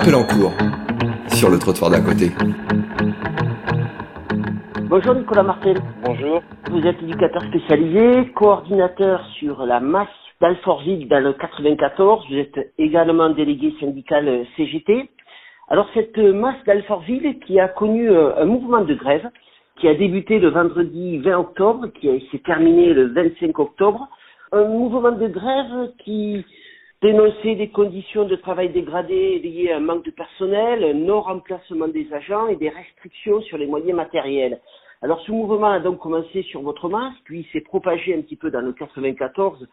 appel en cours sur le trottoir d'à côté. Bonjour Nicolas Martel. Bonjour. Vous êtes éducateur spécialisé, coordinateur sur la masse d'Alfortville dans le 94. Vous êtes également délégué syndical CGT. Alors cette masse d'Alfortville qui a connu un mouvement de grève qui a débuté le vendredi 20 octobre, qui s'est terminé le 25 octobre. Un mouvement de grève qui dénonçait des conditions de travail dégradées liées à un manque de personnel, un non-remplacement des agents et des restrictions sur les moyens matériels. Alors ce mouvement a donc commencé sur votre masse, puis s'est propagé un petit peu dans le 94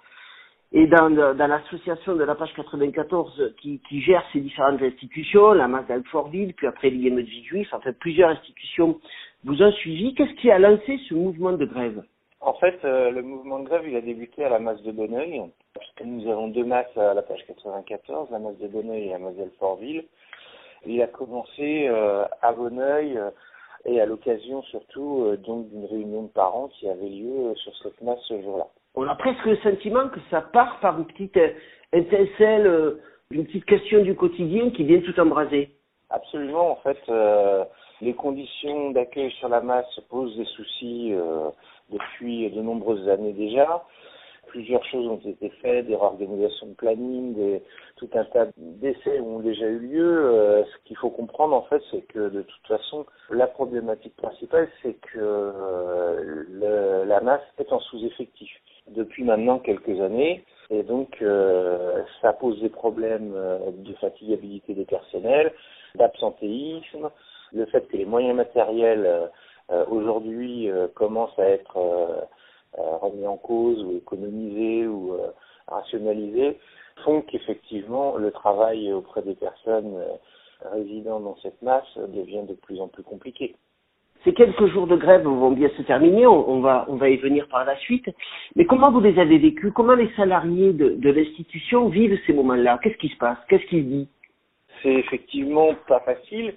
et dans, l'association de la page 94 qui, qui, gère ces différentes institutions, la masse d'Alfortville, puis après l'IME de Juif, enfin plusieurs institutions vous ont suivi. Qu'est-ce qui a lancé ce mouvement de grève? En fait, euh, le mouvement de grève, il a débuté à la masse de Bonneuil. Nous avons deux masses à la page 94, la masse de Bonneuil et la masse d'Alfortville. Il a commencé euh, à Bonneuil euh, et à l'occasion surtout euh, donc d'une réunion de parents qui avait lieu sur cette masse ce jour-là. On a presque le sentiment que ça part par une petite étincelle, une petite question du quotidien qui vient tout embraser. Absolument, en fait, euh, les conditions d'accueil sur la masse posent des soucis depuis de nombreuses années déjà. Plusieurs choses ont été faites, des réorganisations de planning, des, tout un tas d'essais ont déjà eu lieu. Euh, ce qu'il faut comprendre en fait, c'est que de toute façon, la problématique principale, c'est que euh, la masse est en sous-effectif depuis maintenant quelques années. Et donc, euh, ça pose des problèmes de fatigabilité des personnels, d'absentéisme, le fait que les moyens matériels euh, aujourd'hui euh, commencent à être remis en cause ou économisés ou rationalisés, font qu'effectivement le travail auprès des personnes résidant dans cette masse devient de plus en plus compliqué. Ces quelques jours de grève vont bien se terminer, on, on, va, on va y venir par la suite. Mais comment vous les avez vécus Comment les salariés de, de l'institution vivent ces moments-là? Qu'est-ce qui se passe? Qu'est-ce qu'ils disent? C'est effectivement pas facile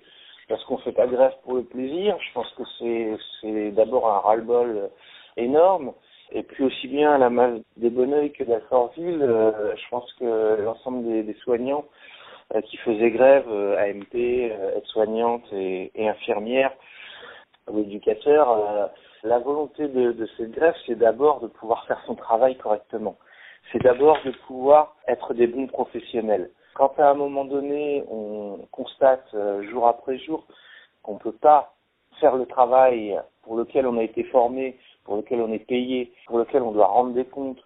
parce qu'on fait pas grève pour le plaisir. Je pense que c'est, c'est d'abord un ras-le-bol énorme. Et puis aussi bien à la masse des Bonneuil que d'Alfortville, euh, je pense que l'ensemble des, soignants euh, qui faisaient grève, euh, AMP, aides-soignantes et, et infirmières, ou éducateurs, la volonté de cette grève, c'est d'abord de pouvoir faire son travail correctement. C'est d'abord de pouvoir être des bons professionnels. Quand à un moment donné, on constate jour après jour qu'on ne peut pas faire le travail pour lequel on a été formé, pour lequel on est payé, pour lequel on doit rendre des comptes,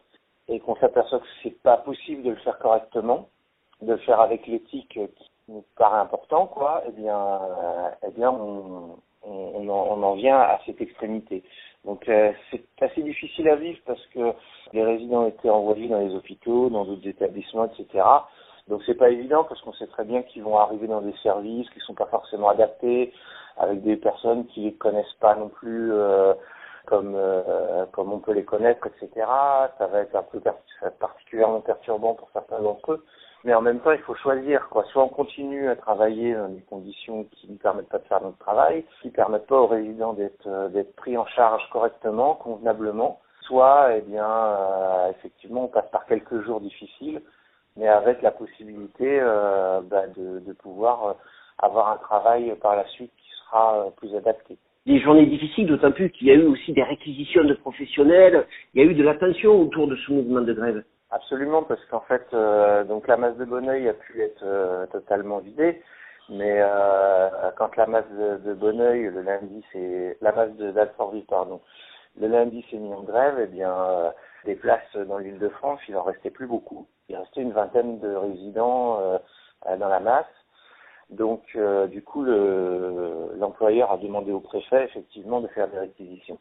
et qu'on s'aperçoit que c'est pas possible de le faire correctement, de le faire avec l'éthique qui nous paraît important, quoi, eh bien, eh bien, on, on, en, on, en, vient à cette extrémité. Donc euh, c'est assez difficile à vivre parce que les résidents étaient envoyés dans les hôpitaux, dans d'autres établissements, etc. Donc c'est pas évident parce qu'on sait très bien qu'ils vont arriver dans des services qui sont pas forcément adaptés, avec des personnes qui les connaissent pas non plus euh, comme euh, comme on peut les connaître, etc. Ça va être un peu particulièrement perturbant pour certains d'entre eux. Mais en même temps, il faut choisir quoi. Soit on continue à travailler dans des conditions qui ne permettent pas de faire notre travail, qui ne permettent pas aux résidents d'être euh, d'être pris en charge correctement, convenablement. Soit, eh bien, euh, effectivement, on passe par quelques jours difficiles, mais avec la possibilité euh, bah, de, de, pouvoir avoir un travail par la suite qui sera plus adapté des journées difficiles, d'autant plus qu'il y a eu aussi des réquisitions de professionnels, il y a eu de l'attention autour de ce mouvement de grève. Absolument, parce qu'en fait, euh, donc la masse de Bonneuil a pu être euh, totalement vidée, mais euh, quand la masse de, de Bonneuil, le lundi, c'est la masse de d'Alfortville, pardon, le lundi s'est mis en grève, eh bien, des places dans l'île de France, il en restait plus beaucoup. Il restait une vingtaine de résidents dans la masse. Donc, euh, du coup, l'employeur a demandé au préfet effectivement de faire des réquisitions.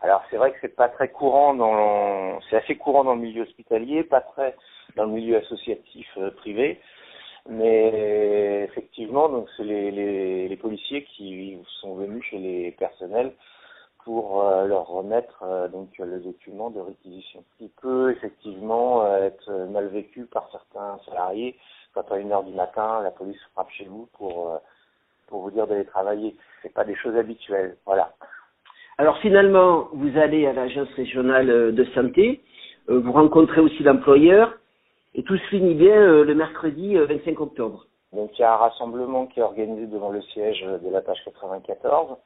Alors, c'est vrai que c'est pas très courant dans, c'est assez courant dans le milieu hospitalier, pas très dans le milieu associatif euh, privé, mais effectivement, donc c'est les, les, les, policiers qui sont venus chez les personnels pour euh, leur remettre donc le document de réquisition, qui peut effectivement être mal vécu par certains salariés quand à une heure du matin, la police frappe chez vous pour, euh, pour vous dire d'aller travailler. C'est pas des choses habituelles. Voilà. Alors finalement, vous allez à l'agence régionale euh, de santé, euh, vous rencontrez aussi l'employeur, et tout se finit bien le mercredi 25 octobre. Donc il y a un rassemblement qui est organisé devant le siège de la page 94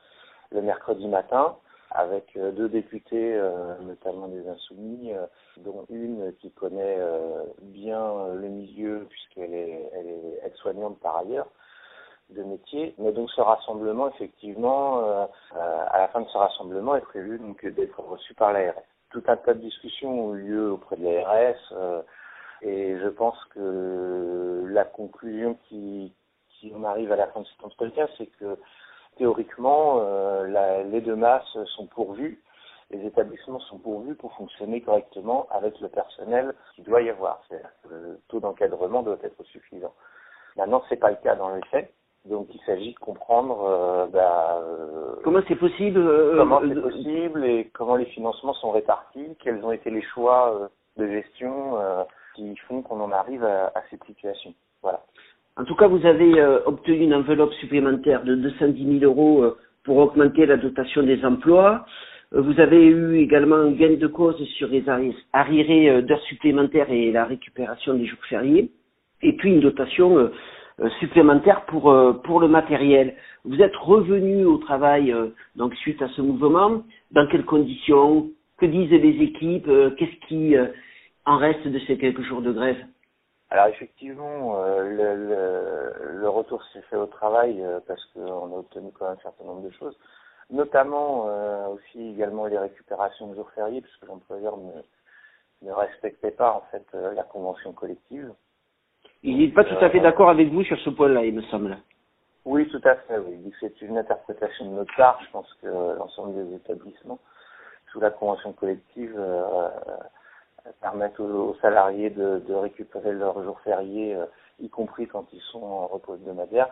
le mercredi matin avec euh, deux députés, euh, notamment des Insoumis, euh, dont une qui connaît bien le milieu puisqu'elle est, aide-soignante par ailleurs de métier. Mais donc ce rassemblement, effectivement, à la fin de ce rassemblement, est prévu donc d'être reçu par l'ARS. Tout un tas de discussions ont eu lieu auprès de l'ARS et je pense que la conclusion qui, qui arrive à la fin de cet entretien, c'est que théoriquement, euh, la, les deux masses sont pourvues, les établissements sont pourvus pour fonctionner correctement avec le personnel qui doit y avoir. C'est-à-dire que le taux d'encadrement doit être suffisant. Maintenant, c'est pas le cas dans les faits. Donc, il s'agit de comprendre euh, bah, euh, comment c'est possible, comment c'est possible et comment les financements sont répartis, quels ont été les choix de gestion qui font qu'on en arrive à, à cette situation. En tout cas, vous avez euh, obtenu une enveloppe supplémentaire de 210 000 euros euh, pour augmenter la dotation des emplois. Euh, vous avez eu également un gain de cause sur les arriérés d'heures supplémentaires et la récupération des jours fériés. Et puis une dotation supplémentaire pour pour le matériel. Vous êtes revenu au travail donc suite à ce mouvement. Dans quelles conditions? Que disent les équipes? Qu'est-ce qui en reste de ces quelques jours de grève? Alors effectivement, euh, le, le, retour s'est fait au travail euh, parce qu'on a obtenu quand même un certain nombre de choses, notamment euh, aussi également les récupérations de jours fériés puisque l'employeur ne, ne respectait pas en fait la convention collective. Il n'est pas tout à fait d'accord avec vous sur ce point-là, il me semble. Oui, tout à fait. Oui. C'est une interprétation de notre part. Je pense que l'ensemble des établissements, sous la convention collective, permettre aux, salariés de, de, récupérer leurs jours fériés, euh, y compris quand ils sont en repos hebdomadaire.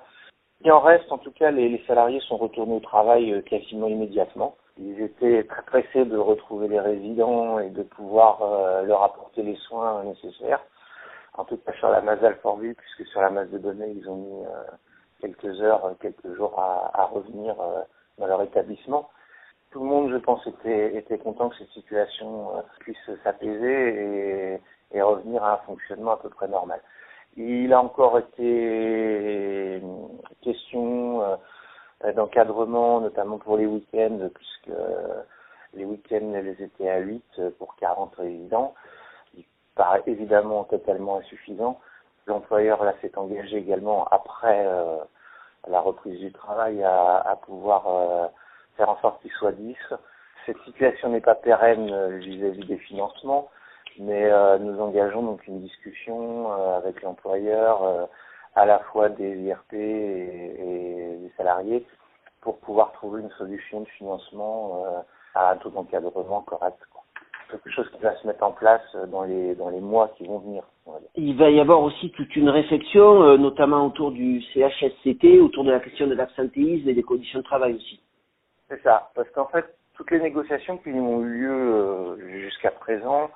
Et en reste, en tout cas, les, les salariés sont retournés au travail euh, quasiment immédiatement. Ils étaient très pressés de retrouver les résidents et de pouvoir euh, leur apporter les soins nécessaires. En tout cas sur la masse d'Alfortville, puisque sur la masse de données, ils ont mis quelques heures, quelques jours à, à revenir dans leur établissement tout le monde, je pense, était, content que cette situation euh, puisse s'apaiser et, revenir à un fonctionnement à peu près normal. Il a encore été question euh, d'encadrement, notamment pour les week-ends, puisque les week-ends les étaient à 8 pour 40 résidents. Il paraît évidemment totalement insuffisant. L'employeur là s'est engagé également après euh, la reprise du travail à pouvoir faire en sorte qu'il soit 10. Cette situation n'est pas pérenne euh, vis-à-vis des financements, mais euh, nous engageons donc une discussion euh, avec l'employeur, à la fois des IRP et, des salariés, pour pouvoir trouver une solution de financement à un taux d'encadrement correct. Quoi. Quelque chose qui va se mettre en place dans les dans les mois qui vont venir. Il va y avoir aussi toute une réflexion, notamment autour du CHSCT, autour de la question de l'absentéisme et des conditions de travail aussi. C'est ça, parce qu'en fait, toutes les négociations qui ont eu lieu euh, jusqu'à présent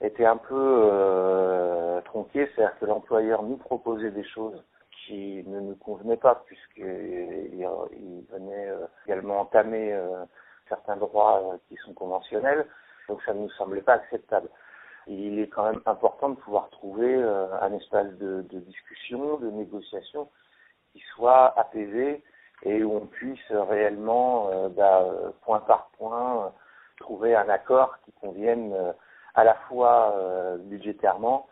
étaient un peu euh, tronquées, c'est-à-dire que l'employeur nous proposait des choses qui ne nous convenaient pas, puisqu'il il venait euh, également entamer euh, certains droits qui sont conventionnels, donc ça ne nous semblait pas acceptable. Il est quand même important de pouvoir trouver un espace de, de discussion, de négociation qui soit apaisé et où on puisse réellement, euh, bah, point par point, trouver un accord qui convienne euh, à la fois euh, budgétairement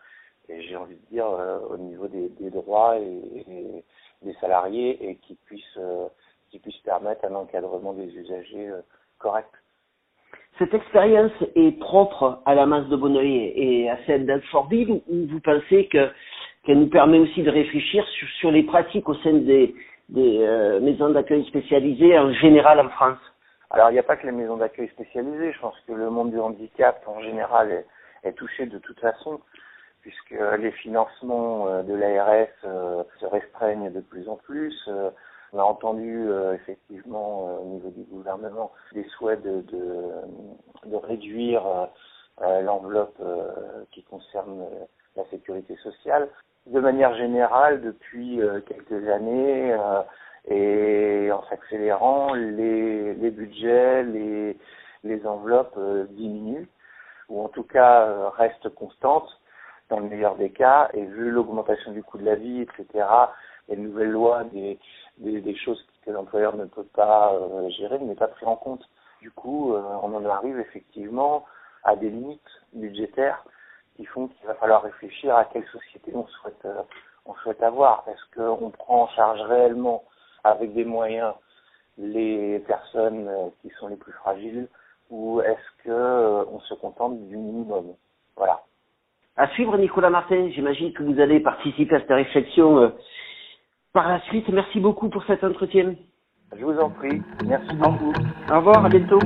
et j'ai envie de dire au niveau des, droits et, des salariés et qui puisse qui puisse permettre un encadrement des usagers correct. Cette expérience est propre à la masse de Bonneuil et à celle d'Alfortville ou vous pensez que qu'elle nous permet aussi de réfléchir sur les pratiques au sein des, des euh, maisons d'accueil spécialisées en général en France. Alors il n'y a pas que les maisons d'accueil spécialisées, je pense que le monde du handicap en général est, est touché de toute façon, puisque les financements euh, de l'ARS euh, se restreignent de plus en plus. On a entendu effectivement au niveau du gouvernement des souhaits de, de, de réduire l'enveloppe qui concerne la sécurité sociale de manière générale, depuis euh, quelques années, euh, et en s'accélérant, les, les budgets, les, les enveloppes euh, diminuent, ou en tout cas restent constantes dans le meilleur des cas, et vu l'augmentation du coût de la vie, etc., les nouvelles lois, des, des, des choses que l'employeur ne peut pas gérer, n'est pas pris en compte. Du coup, on en arrive effectivement à des limites budgétaires qui font qu'il va falloir réfléchir à quelle société on souhaite, euh, on souhaite avoir. Est-ce qu'on prend en charge réellement, avec des moyens, les personnes euh, qui sont les plus fragiles, ou est-ce que euh, on se contente du minimum? Voilà. À suivre, Nicolas Martin. J'imagine que vous allez participer à cette réflexion par la suite. Merci beaucoup pour cet entretien. Je vous en prie. Merci beaucoup. Au revoir, à bientôt.